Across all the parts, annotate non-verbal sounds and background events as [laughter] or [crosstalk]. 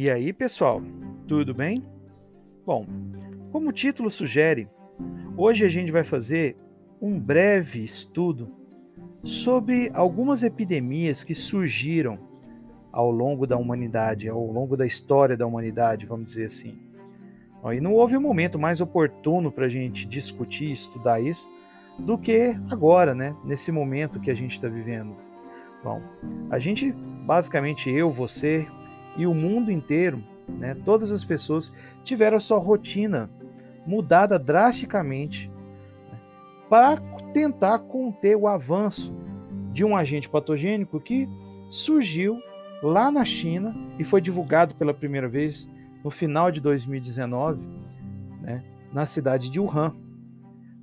E aí, pessoal, tudo bem? Bom, como o título sugere, hoje a gente vai fazer um breve estudo sobre algumas epidemias que surgiram ao longo da humanidade, ao longo da história da humanidade, vamos dizer assim. E não houve um momento mais oportuno para a gente discutir estudar isso do que agora, né? Nesse momento que a gente está vivendo. Bom, a gente, basicamente eu, você e o mundo inteiro, né? Todas as pessoas tiveram a sua rotina mudada drasticamente né, para tentar conter o avanço de um agente patogênico que surgiu lá na China e foi divulgado pela primeira vez no final de 2019, né, na cidade de Wuhan.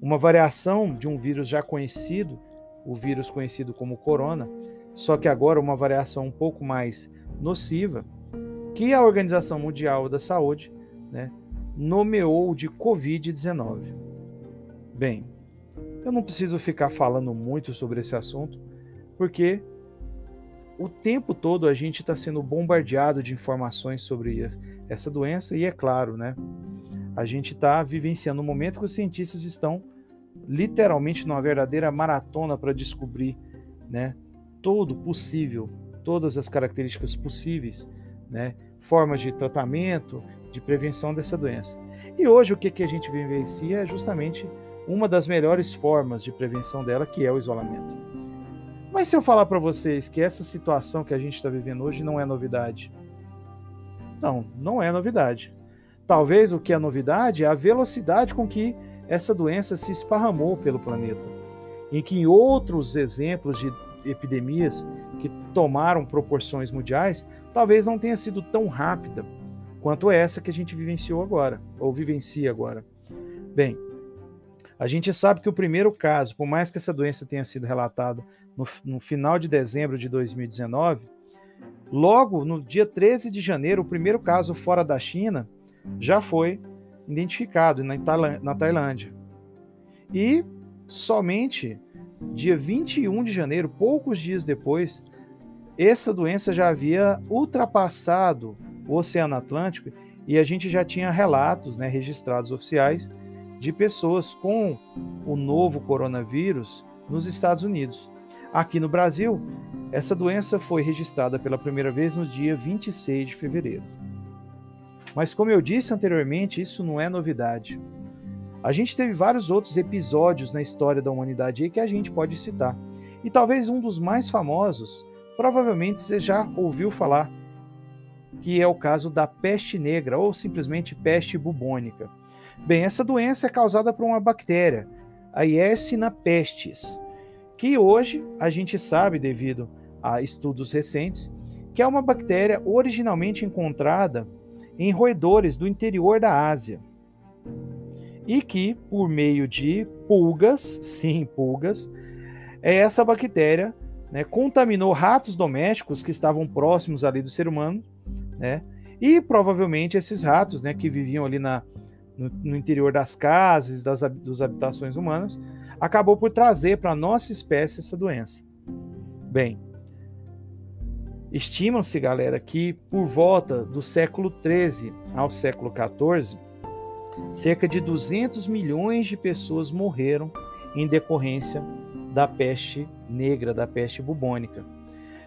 Uma variação de um vírus já conhecido, o vírus conhecido como corona, só que agora uma variação um pouco mais nociva, que a Organização Mundial da Saúde né, nomeou de Covid-19. Bem, eu não preciso ficar falando muito sobre esse assunto, porque o tempo todo a gente está sendo bombardeado de informações sobre essa doença e é claro, né? A gente está vivenciando um momento que os cientistas estão literalmente numa verdadeira maratona para descobrir, né? Todo possível, todas as características possíveis, né? Formas de tratamento, de prevenção dessa doença. E hoje o que, que a gente vivencia é justamente uma das melhores formas de prevenção dela, que é o isolamento. Mas se eu falar para vocês que essa situação que a gente está vivendo hoje não é novidade, não, não é novidade. Talvez o que é novidade é a velocidade com que essa doença se esparramou pelo planeta, em que em outros exemplos de epidemias que tomaram proporções mundiais, talvez não tenha sido tão rápida quanto essa que a gente vivenciou agora, ou vivencia agora. Bem, a gente sabe que o primeiro caso, por mais que essa doença tenha sido relatada no, no final de dezembro de 2019, logo no dia 13 de janeiro, o primeiro caso fora da China já foi identificado na, na Tailândia. E somente dia 21 de janeiro, poucos dias depois, essa doença já havia ultrapassado o Oceano Atlântico e a gente já tinha relatos né, registrados oficiais de pessoas com o novo coronavírus nos Estados Unidos. Aqui no Brasil, essa doença foi registrada pela primeira vez no dia 26 de fevereiro. Mas, como eu disse anteriormente, isso não é novidade. A gente teve vários outros episódios na história da humanidade que a gente pode citar. E talvez um dos mais famosos, provavelmente você já ouviu falar, que é o caso da peste negra ou simplesmente peste bubônica. Bem, essa doença é causada por uma bactéria, a Yersinia pestis, que hoje a gente sabe, devido a estudos recentes, que é uma bactéria originalmente encontrada em roedores do interior da Ásia. E que, por meio de pulgas, [laughs] sim, pulgas, é essa bactéria né, contaminou ratos domésticos que estavam próximos ali do ser humano, né, e provavelmente esses ratos né, que viviam ali na, no, no interior das casas, das, das habitações humanas, acabou por trazer para a nossa espécie essa doença. Bem, estimam-se, galera, que por volta do século 13 ao século 14, cerca de 200 milhões de pessoas morreram em decorrência da peste negra, da peste bubônica.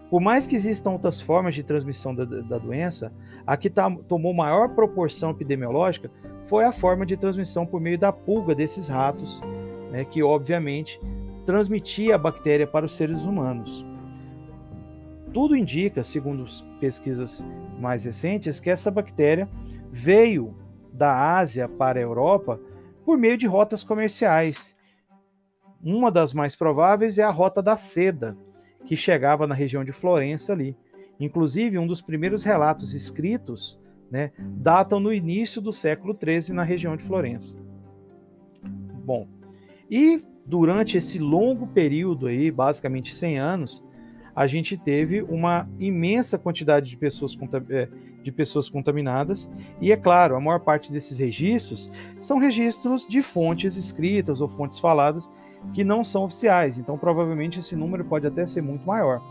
Por mais que existam outras formas de transmissão da, da doença, a que tá, tomou maior proporção epidemiológica foi a forma de transmissão por meio da pulga desses ratos, né, que obviamente transmitia a bactéria para os seres humanos. Tudo indica, segundo pesquisas mais recentes, que essa bactéria veio da Ásia para a Europa por meio de rotas comerciais. Uma das mais prováveis é a rota da seda, que chegava na região de Florença ali. Inclusive, um dos primeiros relatos escritos né, datam no início do século XIII na região de Florença. Bom, e durante esse longo período aí, basicamente 100 anos, a gente teve uma imensa quantidade de pessoas, é, de pessoas contaminadas, e é claro, a maior parte desses registros são registros de fontes escritas ou fontes faladas que não são oficiais, então provavelmente esse número pode até ser muito maior.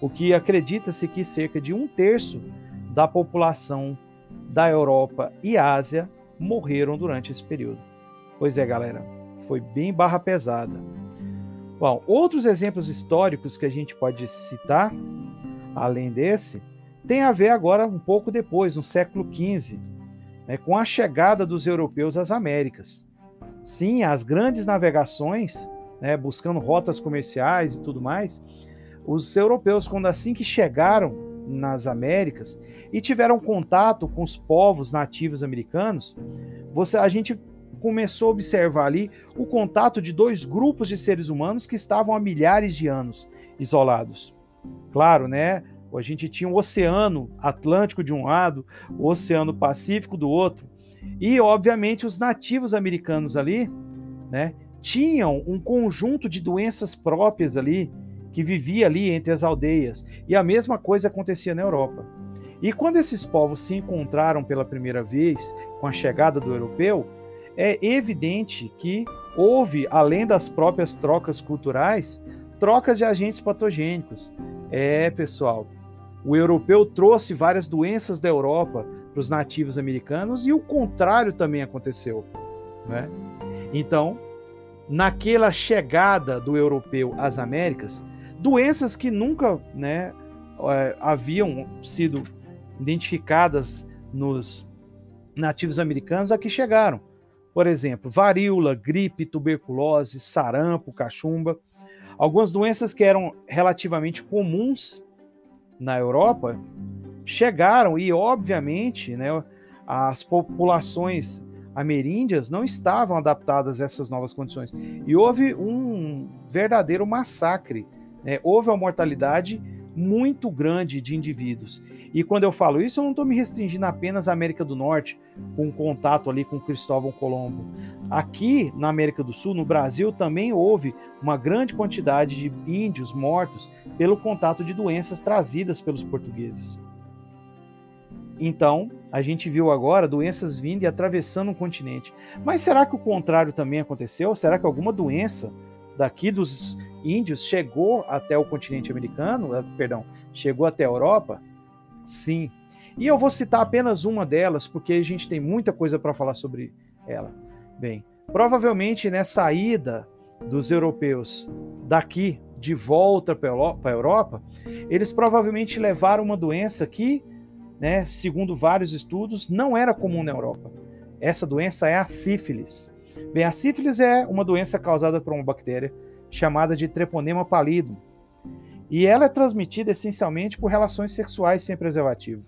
O que acredita-se que cerca de um terço da população da Europa e Ásia morreram durante esse período. Pois é, galera, foi bem barra pesada. Bom, outros exemplos históricos que a gente pode citar, além desse, tem a ver agora um pouco depois, no século XV, né, com a chegada dos europeus às Américas. Sim, as grandes navegações, né, buscando rotas comerciais e tudo mais, os europeus, quando assim que chegaram nas Américas e tiveram contato com os povos nativos americanos, você, a gente começou a observar ali o contato de dois grupos de seres humanos que estavam há milhares de anos isolados. Claro, né? A gente tinha o Oceano Atlântico de um lado, o Oceano Pacífico do outro. E, obviamente, os nativos americanos ali, né, tinham um conjunto de doenças próprias ali, que vivia ali entre as aldeias. E a mesma coisa acontecia na Europa. E quando esses povos se encontraram pela primeira vez com a chegada do europeu, é evidente que houve, além das próprias trocas culturais, trocas de agentes patogênicos. É, pessoal, o europeu trouxe várias doenças da Europa para os nativos americanos e o contrário também aconteceu. Né? Então, naquela chegada do europeu às Américas, doenças que nunca né, é, haviam sido identificadas nos nativos americanos aqui chegaram. Por exemplo, varíola, gripe, tuberculose, sarampo, cachumba. Algumas doenças que eram relativamente comuns na Europa chegaram e, obviamente, né, as populações ameríndias não estavam adaptadas a essas novas condições. E houve um verdadeiro massacre né? houve uma mortalidade muito grande de indivíduos. E quando eu falo isso, eu não estou me restringindo apenas à América do Norte, com contato ali com Cristóvão Colombo. Aqui na América do Sul, no Brasil, também houve uma grande quantidade de índios mortos pelo contato de doenças trazidas pelos portugueses. Então, a gente viu agora doenças vindo e atravessando um continente. Mas será que o contrário também aconteceu? Será que alguma doença daqui dos índios chegou até o continente americano, eh, perdão, chegou até a Europa? Sim. E eu vou citar apenas uma delas, porque a gente tem muita coisa para falar sobre ela. Bem, provavelmente nessa né, ida dos europeus daqui de volta para a Europa, eles provavelmente levaram uma doença que, né, segundo vários estudos, não era comum na Europa. Essa doença é a sífilis. Bem, a sífilis é uma doença causada por uma bactéria chamada de treponema pallidum, e ela é transmitida essencialmente por relações sexuais sem preservativo.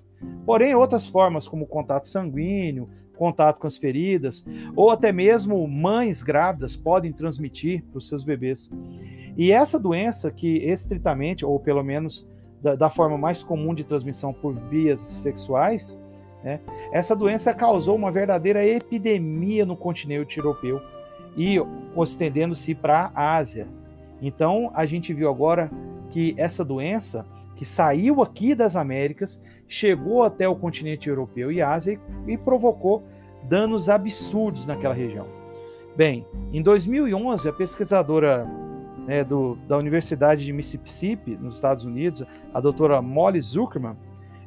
Porém, outras formas, como contato sanguíneo, contato com as feridas, ou até mesmo mães grávidas podem transmitir para os seus bebês. E essa doença, que estritamente, ou pelo menos da, da forma mais comum de transmissão por vias sexuais, né, essa doença causou uma verdadeira epidemia no continente europeu e estendendo-se para a Ásia. Então, a gente viu agora que essa doença, que saiu aqui das Américas, chegou até o continente europeu e Ásia e, provocou danos absurdos naquela região. Bem, em 2011, a pesquisadora né, do, da Universidade de Mississippi, nos Estados Unidos, a doutora Molly Zuckerman,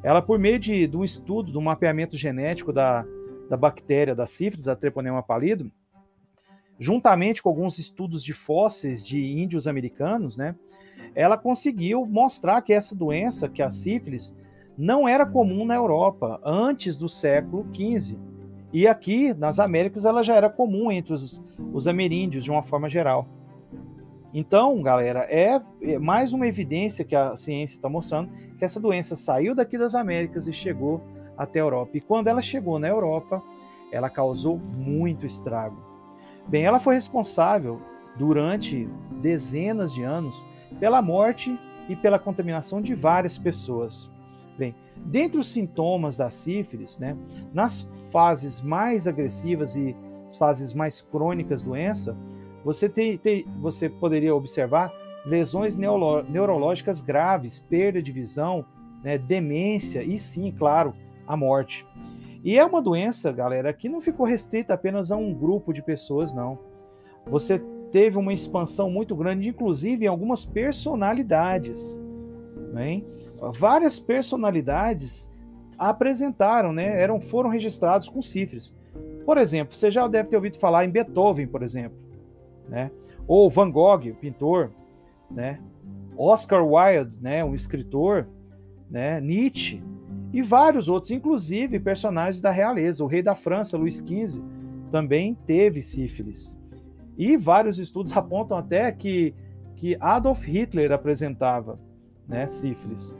ela, por meio de, de um estudo, do mapeamento genético da, da bactéria da sífilis, a Treponema pallidum, juntamente com alguns estudos de fósseis de índios americanos, né, ela conseguiu mostrar que essa doença, que a sífilis, não era comum na Europa antes do século XV. E aqui, nas Américas, ela já era comum entre os, os ameríndios, de uma forma geral. Então, galera, é, é mais uma evidência que a ciência está mostrando que essa doença saiu daqui das Américas e chegou até a Europa. E quando ela chegou na Europa, ela causou muito estrago. Bem, ela foi responsável durante dezenas de anos pela morte e pela contaminação de várias pessoas. Bem, dentre os sintomas da sífilis, né, nas fases mais agressivas e as fases mais crônicas doença, você, você poderia observar lesões neuro, neurológicas graves, perda de visão, né, demência e sim, claro, a morte. E é uma doença, galera, que não ficou restrita apenas a um grupo de pessoas, não. Você teve uma expansão muito grande, inclusive em algumas personalidades. Né? Várias personalidades apresentaram, né, eram, foram registrados com sífilis. Por exemplo, você já deve ter ouvido falar em Beethoven, por exemplo, né? Ou Van Gogh, o pintor, né? Oscar Wilde, né, um escritor, né? Nietzsche e vários outros, inclusive personagens da realeza. O rei da França, Luís XV, também teve sífilis. E vários estudos apontam até que, que Adolf Hitler apresentava né, sífilis.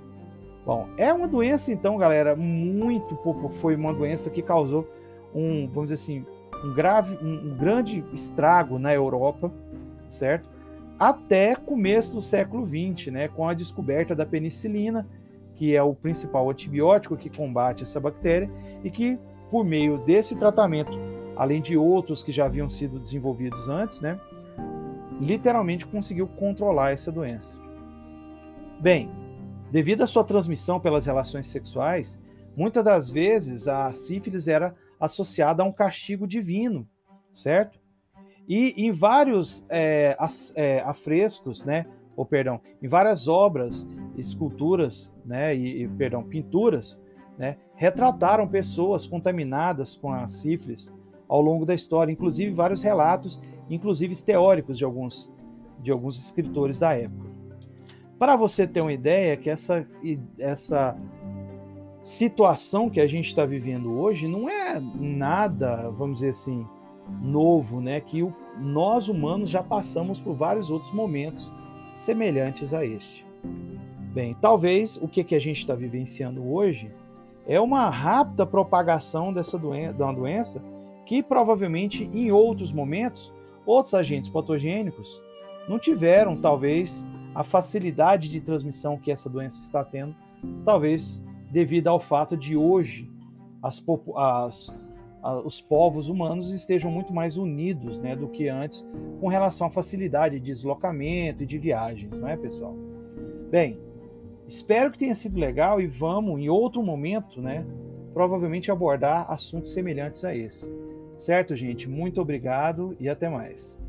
Bom, é uma doença, então, galera, muito. Foi uma doença que causou um, vamos dizer assim, um grave, um, um grande estrago na Europa, certo? Até começo do século XX, né, com a descoberta da penicilina, que é o principal antibiótico que combate essa bactéria e que, por meio desse tratamento, além de outros que já haviam sido desenvolvidos antes, né, literalmente conseguiu controlar essa doença. Bem, devido à sua transmissão pelas relações sexuais, muitas das vezes a sífilis era associada a um castigo divino, certo? E em vários é, as, é, afrescos, né, ou perdão, em várias obras, esculturas, né, e, e perdão, pinturas, né, retrataram pessoas contaminadas com a sífilis ao longo da história, inclusive vários relatos, inclusive teóricos de alguns de alguns escritores da época. Para você ter uma ideia que essa, essa situação que a gente está vivendo hoje não é nada, vamos dizer assim, novo, né? Que o, nós humanos já passamos por vários outros momentos semelhantes a este. Bem, talvez o que, que a gente está vivenciando hoje é uma rápida propagação dessa doença, de uma doença que provavelmente em outros momentos outros agentes patogênicos não tiveram, talvez, a facilidade de transmissão que essa doença está tendo, talvez devido ao fato de hoje as, as, os povos humanos estejam muito mais unidos né, do que antes com relação à facilidade de deslocamento e de viagens, não é, pessoal? Bem, espero que tenha sido legal e vamos, em outro momento, né, provavelmente abordar assuntos semelhantes a esse. Certo, gente? Muito obrigado e até mais.